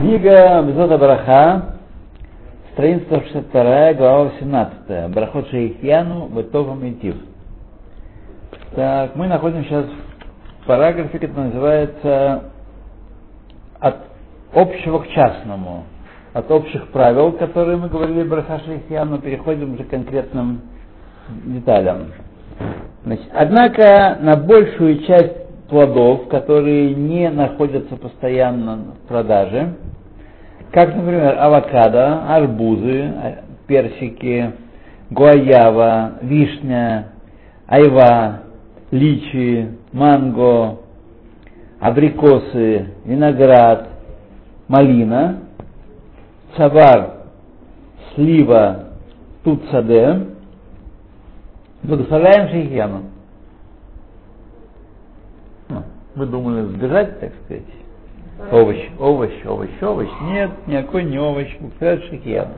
Книга Безота Браха, страница 162, глава 18. Брахот Шейхьяну, Бетова Митив. Так, мы находимся сейчас в параграфе, который называется от общего к частному. От общих правил, которые мы говорили Браха Шейхьяну, переходим уже к конкретным деталям. Значит, однако на большую часть плодов, которые не находятся постоянно в продаже, как, например, авокадо, арбузы, персики, гуаява, вишня, айва, личи, манго, абрикосы, виноград, малина, савар, слива, туцаде, благословляем шейхьяну. Вы думали сбежать, так сказать? Овощ, овощ, овощ, овощ. Нет, никакой не овощ. Буквально шикьян.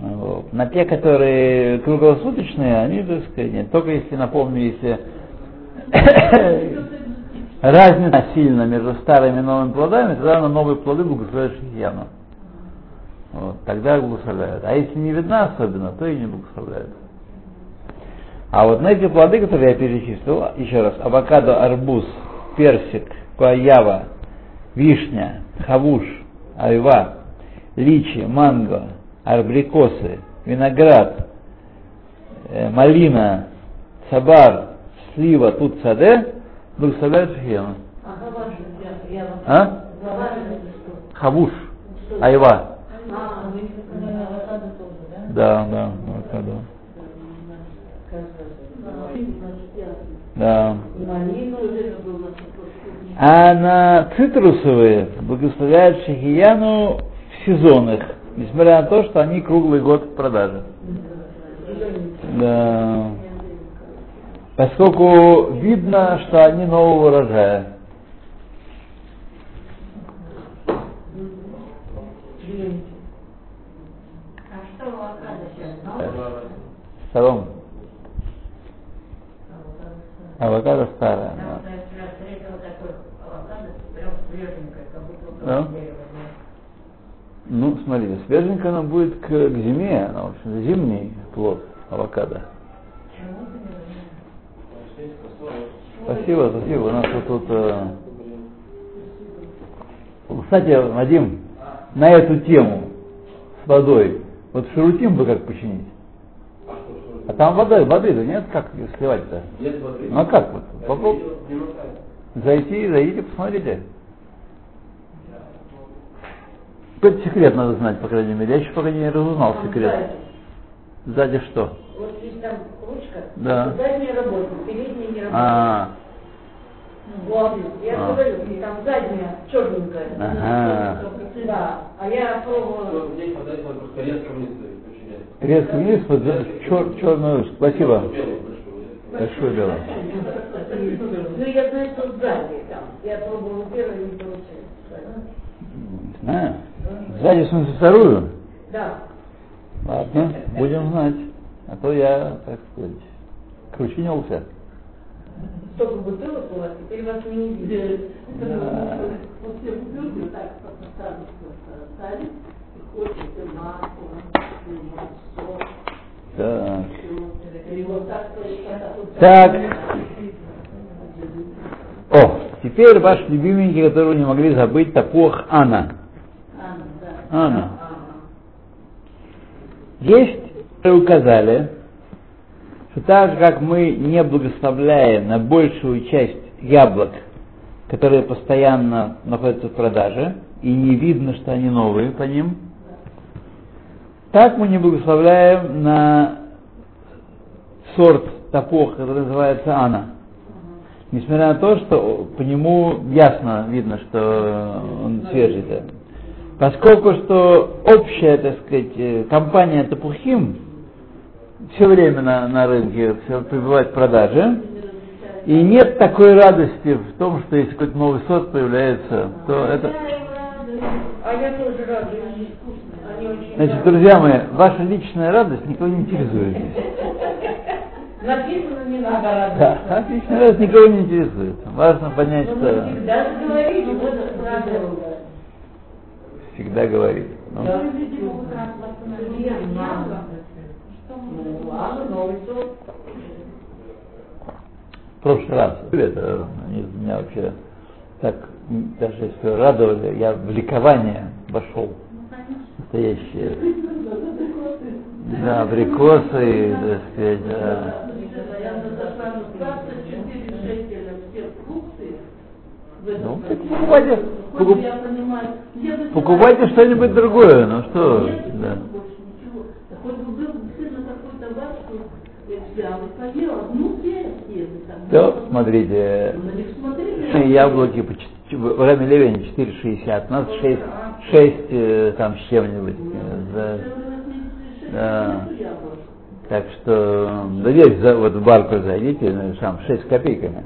Вот. На те, которые круглосуточные, они, так сказать, нет. Только если, напомню, если разница сильно между старыми и новыми плодами, тогда на новые плоды благословляют шикьяну. Вот, тогда благословляют. А если не видна особенно, то и не благословляют. А вот на эти плоды, которые я перечислил, еще раз, авокадо, арбуз, персик, гуаява, вишня, хавуш, айва, личи, манго, арбрикосы, виноград, э, малина, сабар, слива, тут саде, благословляют шхема. А? Хавуш, айва. Да, да, авокадо. Да. А на цитрусовые благословляют шахияну в сезонах, несмотря на то, что они круглый год в продаже. Да. Поскольку видно, что они нового урожая. Салом. Авокадо старая. Да. Да? Ну, смотрите, свеженькая она будет к, к зиме, она, в общем, зимний плод авокадо. Спасибо, спасибо. У нас вот тут... Э... Кстати, Вадим, на эту тему с водой, вот шарутим бы как починить? А там вода, воды да нет, как ее сливать-то? Нет воды. Ну а как вот? Попроб... Зайти, зайдите, посмотрите. Какой-то секрет надо знать, по крайней мере. Я еще пока не разузнал Там секрет. сзади. Сзади что? Вот здесь там ручка, Да. задняя работает, передняя не работает. А, Вот, я А. говорю, и там задняя черненькая. Ага. Да, а я пробовала. Ну, Здесь резко вниз починять. Резко вниз, вот чер, черную ручку. Спасибо. Большое дело. Ну, я знаю, что сзади там. Я пробовала первую, не получилось. Знаю. Сзади, в смысле, вторую? Да. Ладно, будем знать. А то я, так сказать, кручинился. Столько бутылок у вас, теперь вас не видят. Да. Вот все бутылки так поставили, ставить, Так. О, теперь ваш любименький, которого не могли забыть, топох Анна. Анна. Есть, указали, что так же, как мы не благословляем на большую часть яблок, которые постоянно находятся в продаже, и не видно, что они новые по ним, так мы не благословляем на сорт топоха, который называется Ана. Несмотря на то, что по нему ясно видно, что он свежий. да. Поскольку что общая, так сказать, э, компания Тапухим все время на, на рынке все прибывает в продаже, и нет такой радости в том, что если какой-то новый сорт появляется, то это... А я тоже рада. Они очень Значит, друзья мои, ваша личная радость никого не интересует. Написано, не надо Да, радоваться. отличная радость никого не интересует. Важно понять, Но что... мы всегда говорили, вот правда. всегда говорит. Ну, Да. В прошлый раз это они меня вообще так даже если радовали, я в ликование вошел. Настоящее. Да, абрикосы, так сказать, да. Постоянно зашла 24 шекеля все фрукты. в этом Ну, так покупайте, покуп- покупайте что-нибудь другое, ну что, да. там. Да, смотрите, смотрели. яблоки по в время Левени 4,60, у нас 6, 6 э, там с чем-нибудь. э, за- Да. Так что, да здесь за- вот в барку зайдите, ну, там 6 с копейками.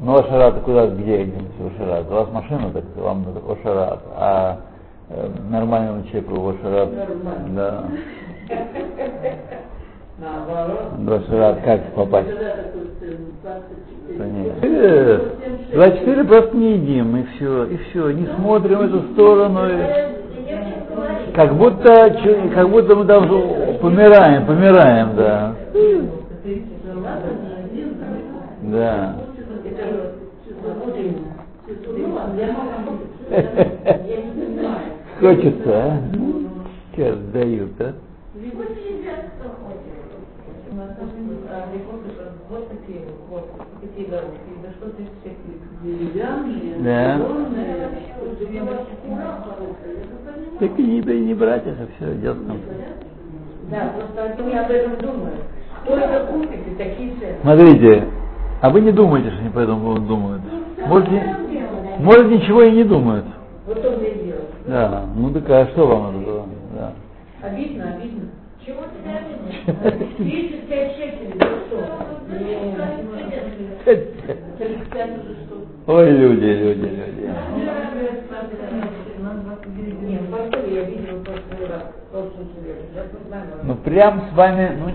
Ну, Ошарат, куда, где Ошарат? У вас машина, так вам Ошарат, а э, нормальному человеку Ошарат, да, Наоборот. в Ошарат как попасть? Когда такой цену? 24. Да нет. Э, 24 просто не едим, и все, и все, не смотрим в эту сторону. и- Как будто, как будто мы там помираем, помираем, да. Да. Хочется, а? Сейчас дают, а? Вот такие вот, вот такие дорожки, да ты. Так и не, и не брать это все, идет там. Да, просто они об этом думают. Кто это купит и такие цены? Смотрите, а вы не думаете, что они по этому поводу думают? Может, не- может ничего и не думают. Вот он и делает. Да, ну так а что вам это было? Да. Обидно, обидно. Чего тебе обидно? 35 шекелей? Ой, люди, люди, люди. Ну прям с вами, ну,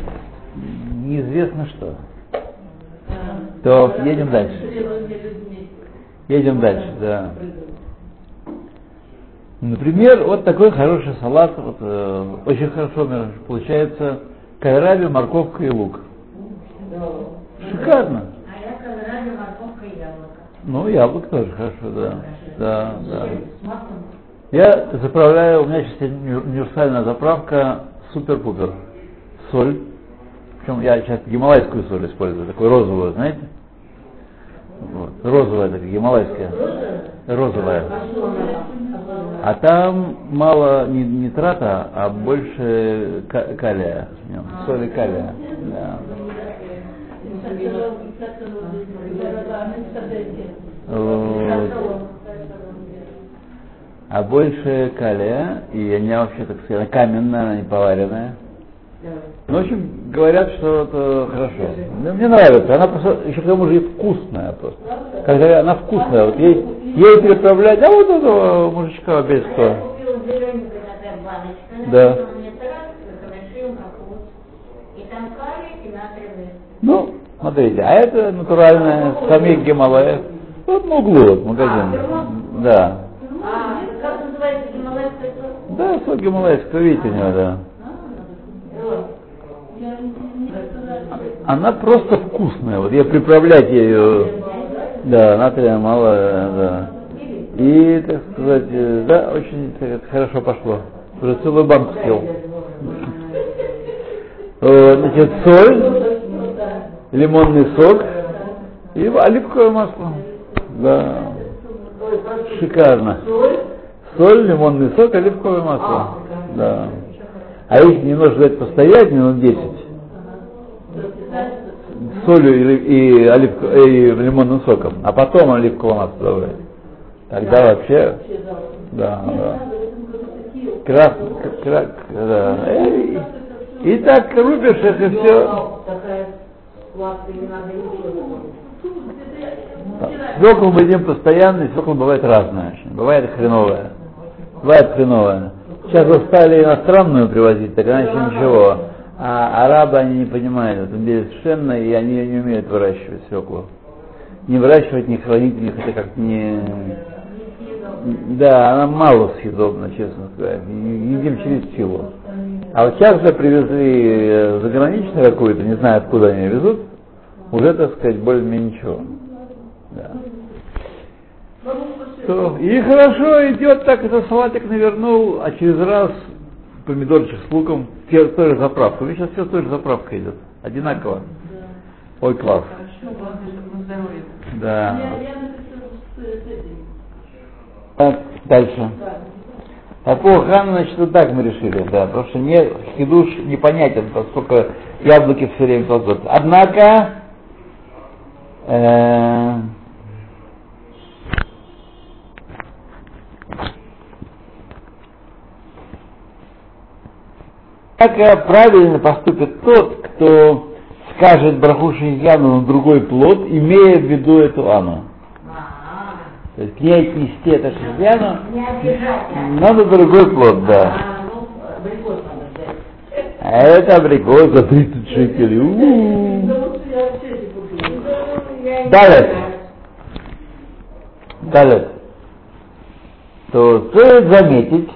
неизвестно что. То едем дальше. Едем дальше, да. Например, вот такой хороший салат, вот, э, очень хорошо получается кайраби, морковка и лук. Шикарно. А я колорадо, морковка и яблоко. Ну, яблок тоже хорошо, да. Да, да. Я заправляю, у меня сейчас универсальная заправка супер-пупер. Соль. Причем я сейчас гималайскую соль использую, такую розовую, знаете? Вот. Розовая такая, гималайская. Розовая. А там мало не нитрата, а больше ка- калия нем, соли калия. Да. А больше калия, и она вообще, так сказать, каменная, она не поваренная. Ну, в общем, говорят, что это хорошо. Ну, Мне нравится, она просто, еще к тому же и вкусная просто. Когда она вкусная, вот ей, ей переправлять, а вот этого мужичка без кто. Да. Ну, смотрите, а это натуральная скамейка Гималаев. Вот на углу, вот, магазин. Да. А, как называется гималайская соль? Да, сок гималайский, вы видите у него, да. Она просто вкусная, вот я приправлять ее, да, натрия мало, да. И, так сказать, э, да, очень так хорошо пошло. Уже целую банку съел. Э, Значит, соль, лимонный сок и оливковое масло. Да. Шикарно. Соль, лимонный сок, оливковое масло. Да. А если немножко дать постоять, минут 10, с солью и, и, оливко- и лимонным соком, а потом оливковое масло добавлять. Тогда вообще, да, да. Красно, к- кра- да. Эй, И так рубишь это все. Свекол мы едим постоянно, и свекол бывает разная. Бывает хреновая. Бывает хреновая. Сейчас вот стали иностранную привозить, так она еще ничего. А арабы они не понимают в этом совершенно, и они не умеют выращивать свеклу. Не выращивать, не хранить, у них это как не... Да, она мало съедобна, честно сказать. Едим через силу. А вот сейчас же привезли э, заграничную какую-то, не знаю, откуда они везут, уже, так сказать, более-менее ничего. Да. То- И хорошо идет так, это салатик навернул, а через раз помидорчик с луком, те- той же заправка. Сейчас все той же заправка идет. Одинаково. Ой, класс. Да. Так, дальше. По поводу храна, значит, вот так мы решили, да, потому что не, хидуш непонятен, поскольку яблоки все время кладут. Однако, э, однако правильно поступит тот, кто скажет брахушу Яну на другой плод, имея в виду эту Ану. То есть к ней отнести это Не а? надо другой плод, да. А, ну. А это абрикос за 30 шекелей. У-у-у. Потому что я все эти купила. Я не Далее. знаю. Далее. То стоит заметить,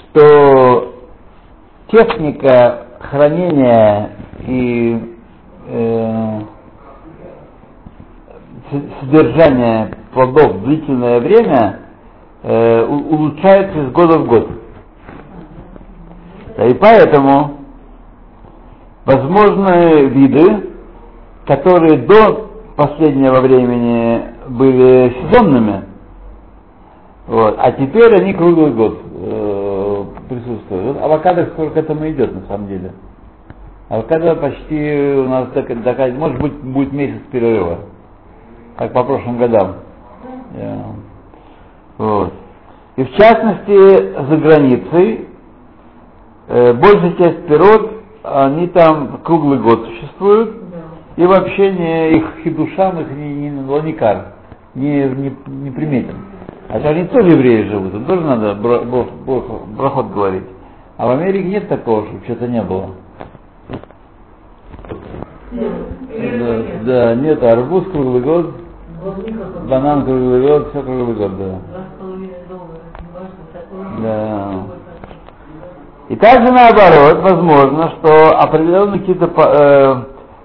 что техника хранения и э, содержания плодов длительное время э, улучшается из года в год. И поэтому возможны виды, которые до последнего времени были сезонными, вот, а теперь они круглый год э, присутствуют. Вот авокадо скоро к этому идет на самом деле. Авокадо почти у нас так, такая- может быть будет месяц перерыва, как по прошлым годам. Я- Вот. И в частности за границей э, большая часть пирот, они там круглый год существуют, и вообще не их хидушам, их не, не ланикар, не, не, не приметен. А то они тоже евреи живут, им тоже надо брахот говорить. А в Америке нет такого, чтобы что-то не было. Да, да, нет, арбуз круглый год, банан круглый год, все круглый год, да. Да. И также наоборот, возможно, что определенные какие-то э,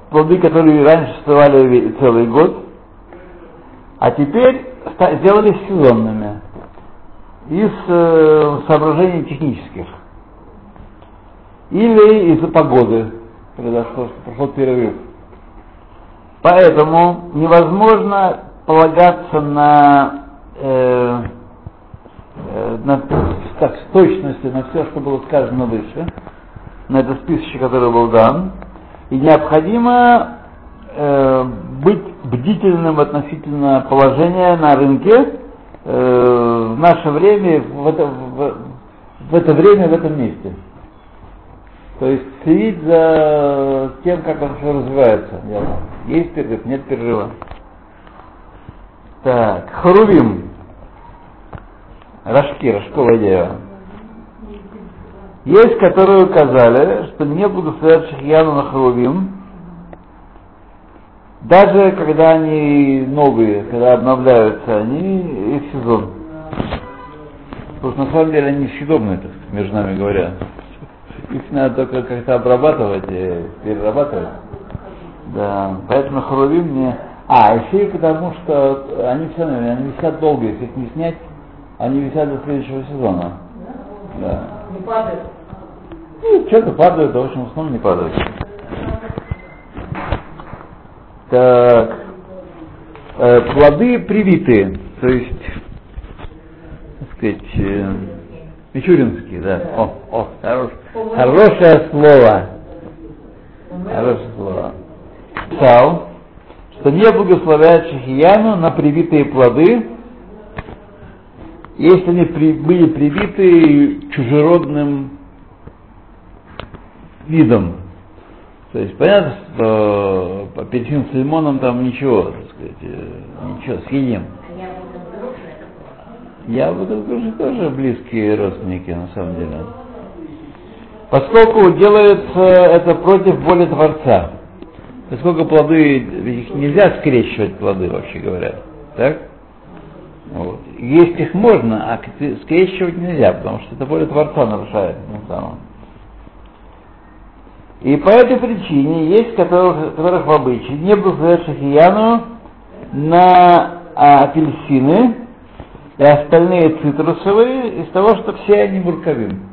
плоды, которые раньше существовали целый год, а теперь сделались сезонными из э, соображений технических. Или из-за погоды что прошел перерыв. Поэтому невозможно полагаться на э, э, на, так, с точностью на все, что было сказано выше, на этот списочек, который был дан, и необходимо э, быть бдительным относительно положения на рынке э, в наше время, в это, в, в это время, в этом месте. То есть следить за тем, как он все развивается. Есть перерыв, нет перерыва. Так, Харувим. Рожки, рожковое дерево. Есть, которые указали, что не благословят Шахьяну на Харувим, даже когда они новые, когда обновляются они, их сезон. Потому что на самом деле они съедобные, так сказать, между нами говоря. Их надо только как-то обрабатывать и перерабатывать. Да, поэтому Харувим не... А, еще и потому, что они все, они висят долго, если их не снять, они висят до следующего сезона. Да. Не падает. Ну, что-то падают, а в общем, в основном не падают. Так. Э, плоды привитые, то есть, так сказать, э, мичуринские, да. О, о, хорош, хорошее слово. Хорошее слово. Писал, что не благословляет Шахияну на привитые плоды, если они при- были привиты чужеродным видом. То есть понятно, что апельсин с лимоном там ничего, так сказать, э, ничего, съедим. Я буду груши тоже близкие родственники, на самом деле. Поскольку делается это против воли Творца. Поскольку плоды, их нельзя скрещивать плоды, вообще говоря. Так? Вот. Есть их можно, а скрещивать нельзя, потому что это более Творца нарушает. на самом. И по этой причине есть, которых, которых в обычае не благословляют шахияну на а, апельсины и остальные цитрусовые из того, что все они мурковим.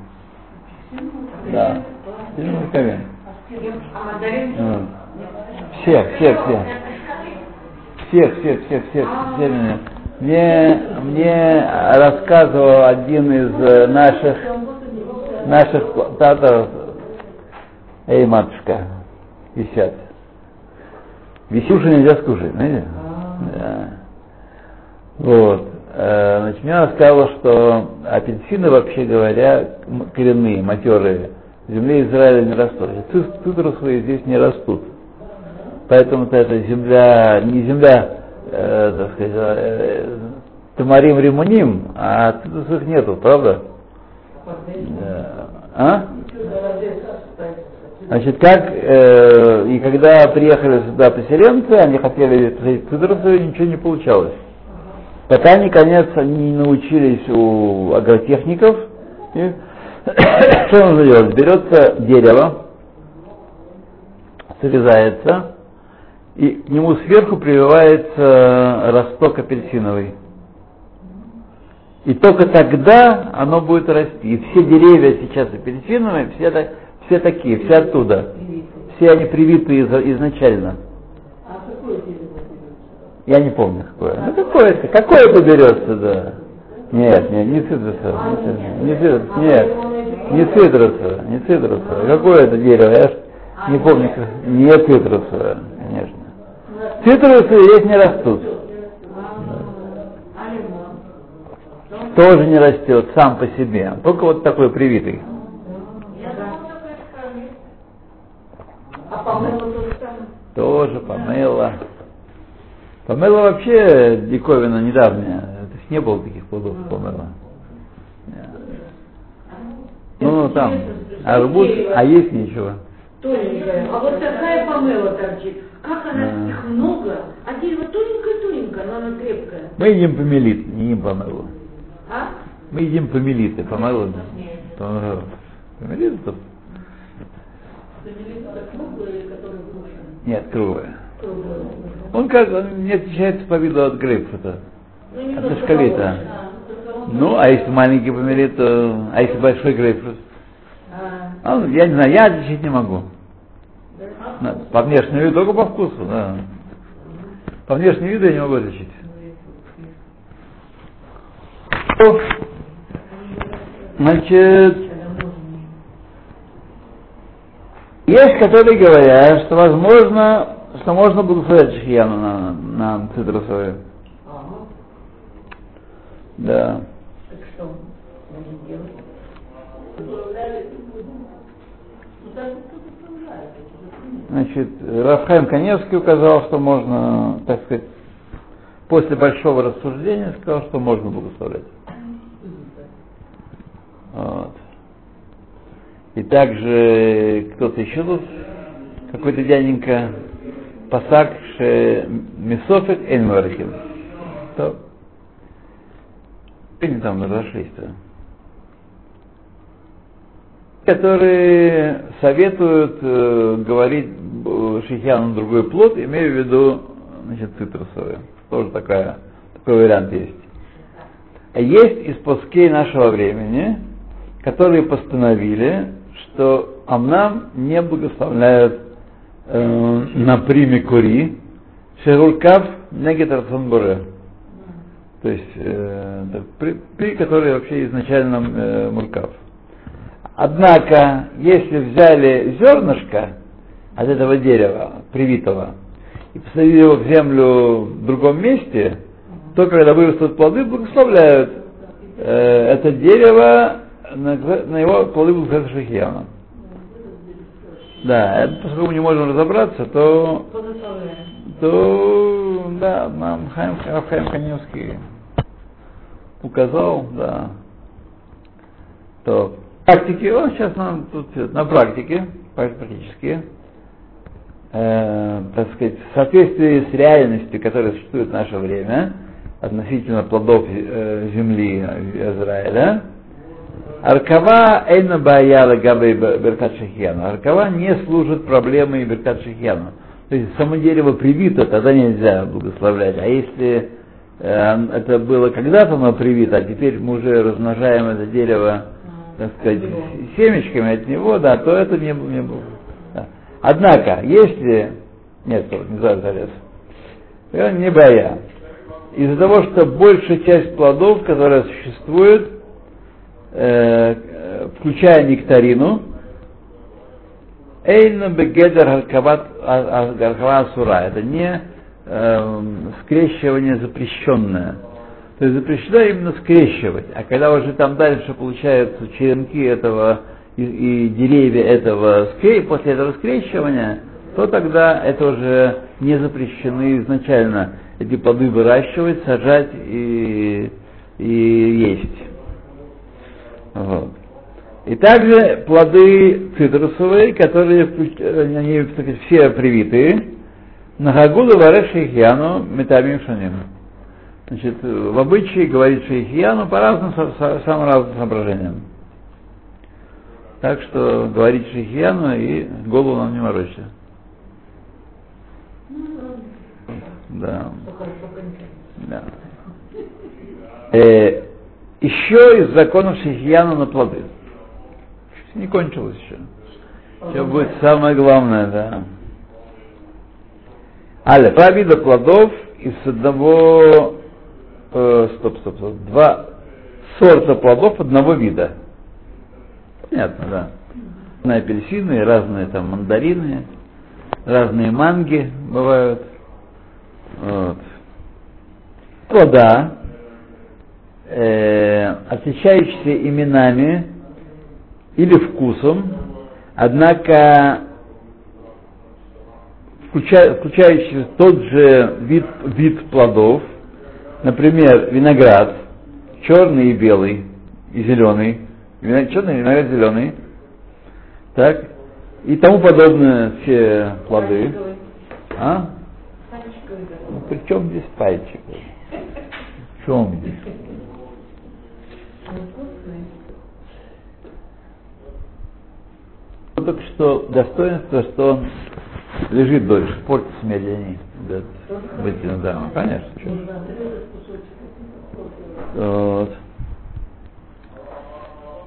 Да, все мурковим. А. Все, все, все. Всех, всех, всех, все меня. Мне, мне рассказывал один из э, наших, наших плантаторов, эй, матушка, висят. Висюши нельзя скушать, знаете? Да. Вот. Э, Значит, мне рассказывал, что апельсины, вообще говоря, коренные, матерые, в земле Израиля не растут. Ци- Цитрусовые здесь не растут. Поэтому-то эта земля, не земля, э, так сказать, э, Тамарим Римуним, а цитрусовых нету, правда? Да. А? Значит, как, э, и когда приехали сюда поселенцы, они хотели посадить цитрусовые, ничего не получалось. Пока, они не научились у агротехников, и что нужно делать? Берется дерево, срезается, и к нему сверху прививается росток апельсиновый. И только тогда оно будет расти. И все деревья сейчас апельсиновые, все, так- все такие, все оттуда. Все они привиты из- изначально. А какое дерево берется? Я не помню какое. Ну какое это? Какое это берется, да? Нет, нет, не цитрусовое. Не цитрусовое. Нет, не цитрусовое, не цитрусовое. Какое это дерево? Я ж не помню. Не цитрусовое, конечно. Цитрусовые здесь не растут. А? Тоже не растет сам по себе. Только вот такой привитый. Я думала, только это корнет. А самое? Тоже помыла. Помыла вообще диковина недавняя. То есть не было таких плодов помыла. Ну, там, арбуз, а есть ничего. Тоненькая. А вот такая помыла торчит. Как она, Да. их много. А дерево тоненькое-тоненькое, но оно крепкое. Мы едим помелит, не едим помылу. А? Мы едим помелиты. Помылу. Помелит это? Это круглое или которое груша? Нет. Круглое. Он как, он не отличается по виду от грейпфрута. Ну, От. А, он Ну, а если маленький помелит, то... А если большой грейпфрут? А, А, ну, я не знаю, я отличить не могу. На- По внешнему виду, только по вкусу, да. По внешнему виду я не могу отличить. Значит, есть, которые говорят, что возможно, что можно благословить шхияну на, на цитрусовые. Ага. Да. так что будем делать? Ну. Значит, Рафхайм Каневский указал, что можно, так сказать, после большого рассуждения сказал, что можно благословлять. Вот. И также кто-то еще тут, какой-то дяденька, Пасак ше Месофет Энмаркин. То. Они там разошлись-то. Которые советуют э, говорить э, шихьяну другой плод, имея в виду значит, цитрусовые. Тоже такая, такой вариант есть. А есть из пускей нашего времени, которые постановили, что Амнам не благословляют э, на приме кури, шерулкав негет Буре. То есть э, при, при которой вообще изначально э, муркав. Однако, если взяли зернышко от этого дерева, привитого, и посадили его в землю в другом месте, то, когда вырастут плоды, благословляют э, это дерево, на, его плоды благословляют шахияном. Да, поскольку мы не можем разобраться, то, то да, нам Хайм, Хайм Каневский указал, да, то практике, он сейчас нам тут на практике, практически, э, так сказать, в соответствии с реальностью, которая существует в наше время, относительно плодов э, земли Израиля. Аркава эйна баяла габей беркат шахьяну. Аркава не служит проблемой беркат шахьяну. То есть само дерево привито, тогда нельзя благословлять. А если э, это было когда-то оно привито, а теперь мы уже размножаем это дерево, так сказать, семечками от него, да, то это не, не было. Да. Однако, если... Нет, не залез. Не боя. Из-за того, что большая часть плодов, которые существуют, э, включая нектарину, Эйна бегедер гаркава сура. Это не э, скрещивание запрещенное. То есть запрещено именно скрещивать. А когда уже там дальше получаются черенки этого и, и деревья этого после этого скрещивания, то тогда это уже не запрещены изначально эти плоды выращивать, сажать и, и есть. Вот. И также плоды цитрусовые, которые они кстати, все привитые, на Гагуду вареш шейхьяну метамим шаним. Значит, в обычае говорит шейхьяну по разным, самым разным соображениям. Так что говорить шейхьяну и голову нам не морочите. Да. да. Э, еще из законов шейхьяну на плоды. Не кончилось еще. Все будет самое главное, да. Але, два вида плодов из одного, э, стоп, стоп, стоп, два сорта плодов одного вида. Понятно, да. Разные апельсины, разные там мандарины, разные манги бывают. Вот. Плода, э, отличающиеся именами или вкусом, однако включая, включающий тот же вид, вид плодов, например, виноград, черный и белый, и зеленый, черный виноград зеленый, так, и тому подобное все плоды. А? Ну, при чем здесь пальчик? В чем здесь? Только что достоинство, что он лежит дольше, портится медленнее. Да, вытянут, да, ну, конечно. Вот.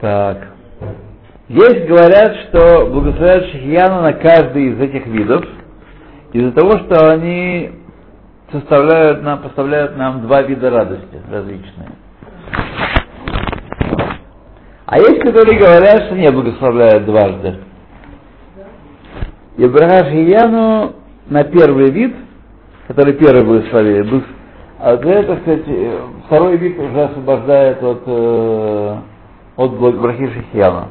Так. Есть говорят, что благословляют Шихьяна на каждый из этих видов, из-за того, что они составляют нам, поставляют нам два вида радости различные. А есть, которые говорят, что не благословляют дважды. И Браха Шияну на первый вид, который первый благословили, был, а для этого, кстати, второй вид уже освобождает от, э, от Брахи Шихьяна.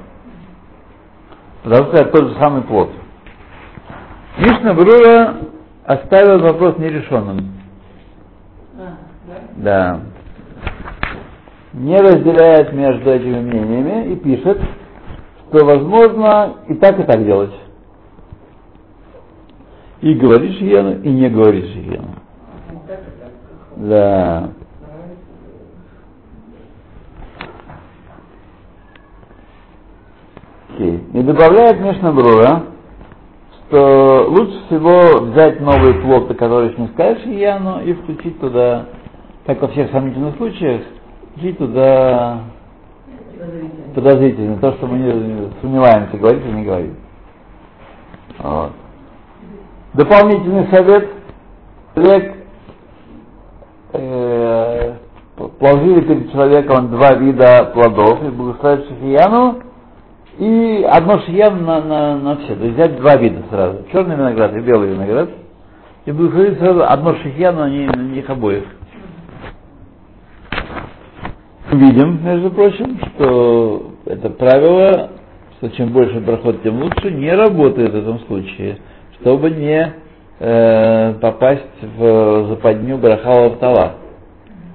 Потому что это тот же самый плод. Мишна Брура оставил вопрос нерешенным. А, Да. Не разделяет между этими мнениями и пишет, что возможно и так, и так делать. И говоришь Ену, и не говоришь Ену. Да. Окей. И добавляет Мишна Брура, что лучше всего взять новый плод, который еще не скажешь Яну, и включить туда, как во всех сомнительных случаях, включить туда подозрительно, то, что мы не сомневаемся, говорить или не говорить. Вот. Дополнительный совет. Человек э, положили перед человеком два вида плодов, и благословить шахияну, и одно шиян на, на, на все. То есть взять два вида сразу. Черный виноград и белый виноград. И благословить сразу одно шияну на, на них обоих. Видим, между прочим, что это правило, что чем больше проход, тем лучше, не работает в этом случае чтобы не э, попасть в западню браха лавтала.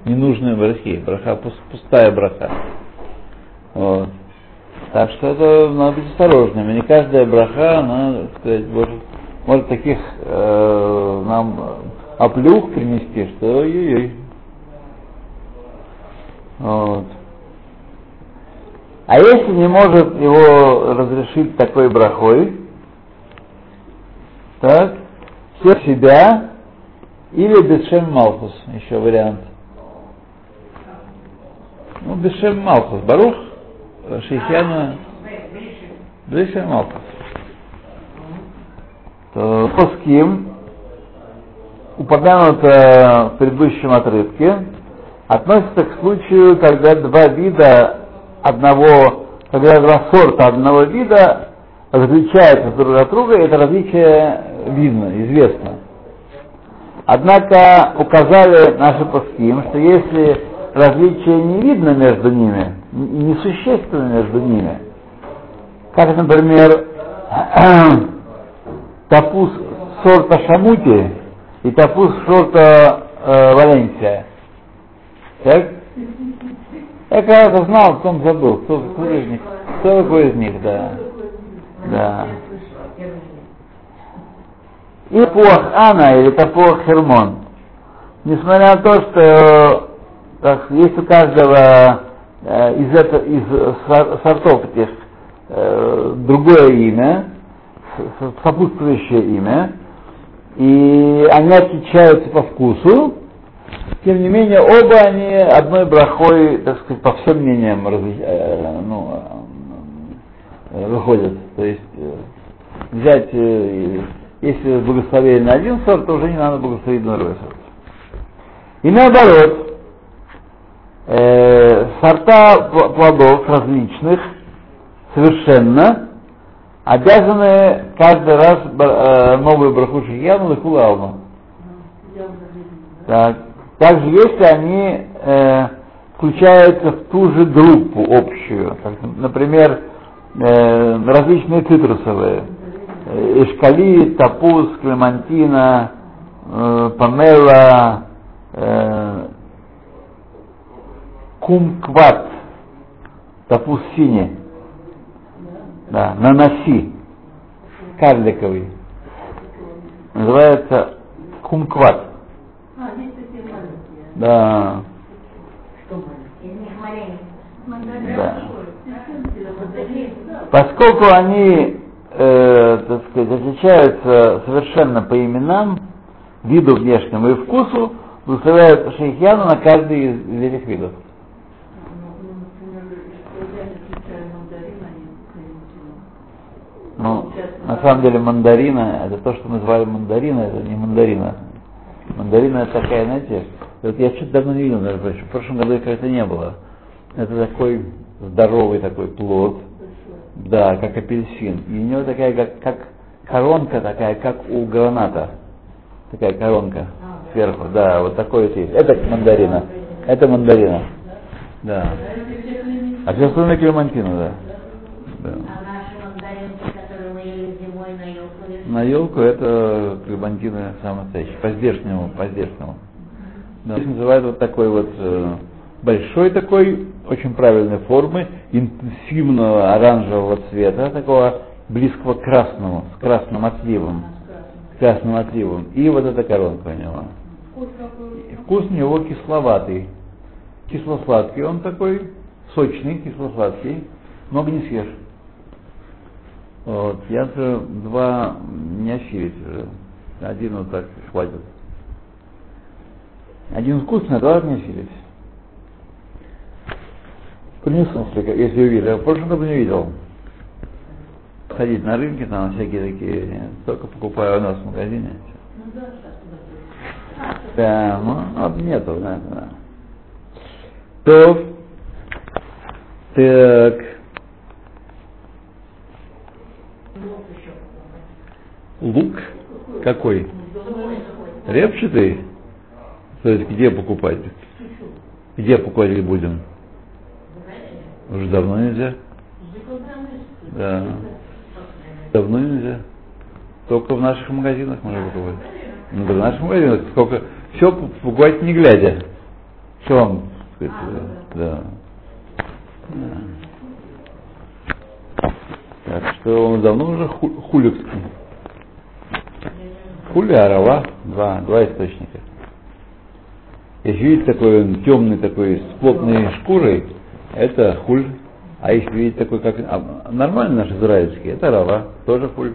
Ненужные брахи, браха, пустая браха. Вот. Так что это надо быть осторожными. Не каждая браха, она, так сказать, может, может таких э, нам оплюх принести, что ой-ой-ой. Вот. А если не может его разрешить такой брахой, так, все себя или Бешем Малхус, еще вариант. Ну, Бешем Малхус, Барух, Шейхяна, Бешем Малхус. То Поским, упомянуто в предыдущем отрывке, относится к случаю, когда два вида одного, когда два сорта одного вида различаются друг от друга, это различие видно, известно. Однако указали наши паским, что если различие не видно между ними, несущественно между ними, как, например, тапус сорта Шамути и тапус сорта э, Валенсия. Так? Я когда-то знал, потом забыл, кто, кто из них, кто из них, да. Да. И тапуах Ана или тапуах Хермон. Несмотря на то, что так, есть у каждого э, из, это, из сортов этих э, другое имя, сопутствующее имя, и они отличаются по вкусу, тем не менее оба они одной брахой, так сказать, по всем мнениям э, ну, э, выходят. То есть э, взять, э, если благословили на один сорт, то уже не надо благословить на другой сорт. И наоборот, э, сорта плодов различных совершенно обязаны каждый раз э, новую браху шияну и кулалну. Так. Также если они э, включаются в ту же группу общую, например, э, различные цитрусовые, э, эшкали, тапус, клемантина, э, помела, э, кумкват, тапус синий, да, наноси, карликовый, называется кумкват. А, есть такие маленькие. Да, да. Поскольку они, э, так сказать, отличаются совершенно по именам, виду внешнему и вкусу, выставляют шейхьяну на каждый из этих видов. Ну, на самом деле мандарина, это то, что мы называли мандарина, это не мандарина. Мандарина это такая, знаете, вот я что-то давно не видел, даже в прошлом году их как-то не было. Это такой здоровый такой плод, да, как апельсин. И у него такая, как, как коронка такая, как у граната. Такая коронка сверху, да, вот такой вот есть. Это мандарина. Это мандарина. Да. А все остальные клемантина, да. да. А на елку, На это клемантины самые настоящие, по здешнему, по здешнему. Да. Здесь называют вот такой вот э, большой такой, очень правильной формы, интенсивного оранжевого цвета, такого близкого к красному, с красным отливом. С красным отливом. И вот эта коронка у него. Вкус у него кисловатый. Кисло-сладкий он такой, сочный, кисло-сладкий. Много не съешь. Вот. Я же два не осилить уже. Один вот так хватит. Один вкусный, а два не осилить. Принесу, если, увидел. Я в прошлом году не видел. Ходить на рынке, там всякие такие, только покупаю у нас в магазине. Да, ну, вот нету, да, да. То, так, лук какой? Репчатый? То есть где покупать? Где покупать будем? Уже давно нельзя. Да. Давно нельзя. Только в наших магазинах можно покупать. Ну, да в наших магазинах сколько. Все покупать не глядя. Что вам сказать? Да. да. Так что он давно уже ху хулик. Хули, арава, два, два источника. Если видите такой он темный такой с плотной шкурой, это хуль. А если видите такой, как а, нормальный наш израильский, это рава, тоже хуль.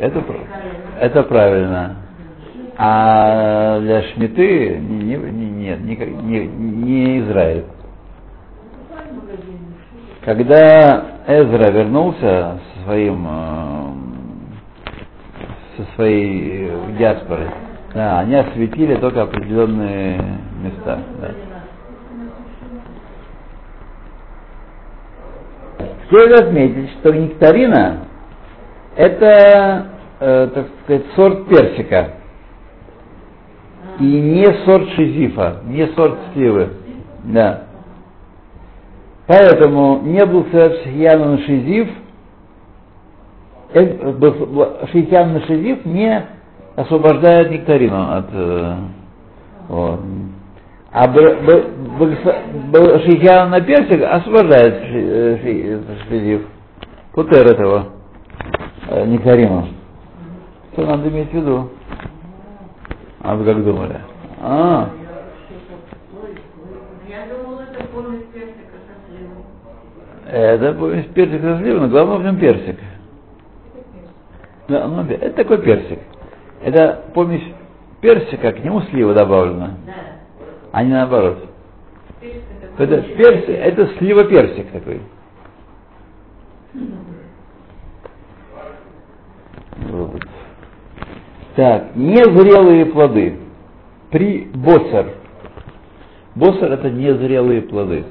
Это, это правильно. А для Шмиты не, не, нет, не, не, не Израиль. Когда Эзра вернулся со своим э, со своей э, диаспорой, да, они осветили только определенные места. Да. Стоит отметить, что нектарина это, э, так сказать, сорт персика. И не сорт шизифа, не сорт сливы. Да. Поэтому не был шейхьян на шизиф, шейхьян на шизиф не освобождает нектарину от... э, вот. А шейхьян на персик освобождает ши- шизиф. Путер этого э. Что надо иметь в виду? А вы как думали? А, это персик со сливой, но главное в нем персик. Да, ну, это такой персик. Это помесь персика, к нему слива добавлена, Да. а не наоборот. Персик это Это персик, это слива персик такой. Вот. Так, незрелые плоды. При босер. Босер это незрелые плоды.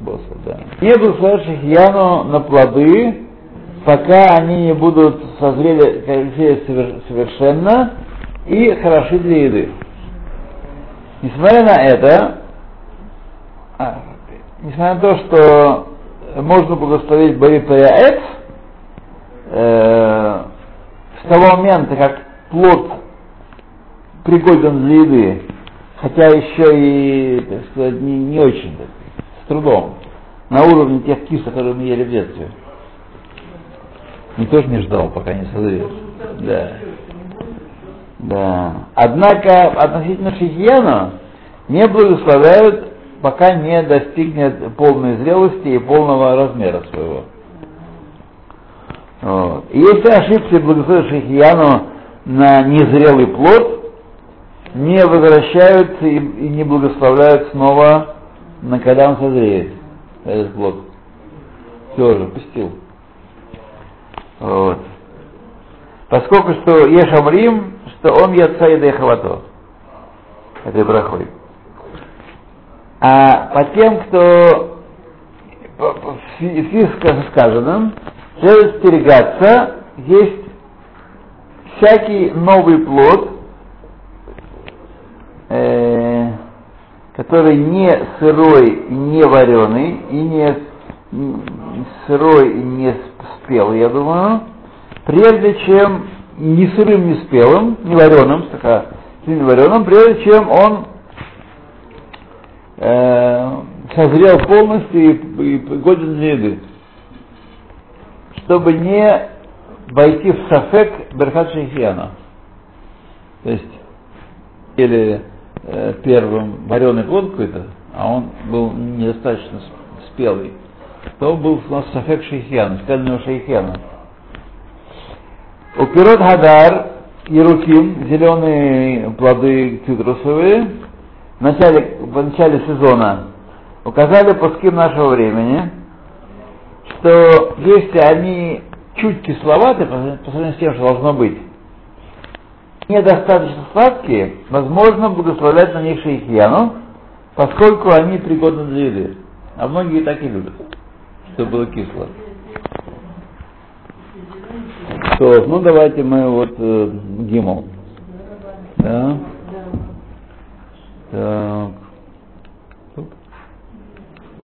Босер, да. Не благословляешь Яну на плоды, пока они не будут созрели созрели совер- совершенно и хороши для еды. Несмотря на это, а, несмотря на то, что можно благословить Барипаяэт, э, с того момента, как плод пригоден для еды, хотя еще и, так сказать, не, не очень, с трудом, на уровне тех кис, которые мы ели в детстве. Никто же не ждал, пока не созреет. Да. Да. Однако относительно шихьяна не благословляют, пока не достигнет полной зрелости и полного размера своего. Вот. И если ошибся благословить шихьяну на незрелый плод, не возвращают и, и не благословляют снова, на когда он созреет, этот плод. Все же, пустил. Вот. Поскольку что Ешамрим, что он яца и дехавато. Этой брахой. А по тем, кто в в физике сказано, следует стерегаться, есть всякий новый плод, э, который не сырой не вареный, и не с- сырой не спелый, я думаю, прежде чем не сырым, не спелым, не вареным, а не вареным, прежде чем он э, созрел полностью и, и годен для еды. Чтобы не войти в сафек Берхат Шейхиана. То есть, или э, первым вареный плод какой-то, а он был недостаточно спелый, то был у нас сафек Шейхиана, специального Шейхиана. У пирот Хадар Еруким, зеленые плоды цитрусовые, в начале, в начале сезона указали пуским нашего времени, что если они чуть кисловаты по сравнению с тем, что должно быть, недостаточно сладкие, возможно благословлять на них шейхьяну, поскольку они пригодны для еды. А многие так и любят, чтобы было кисло. Что, ну давайте мы вот э, гимл. Да. Так.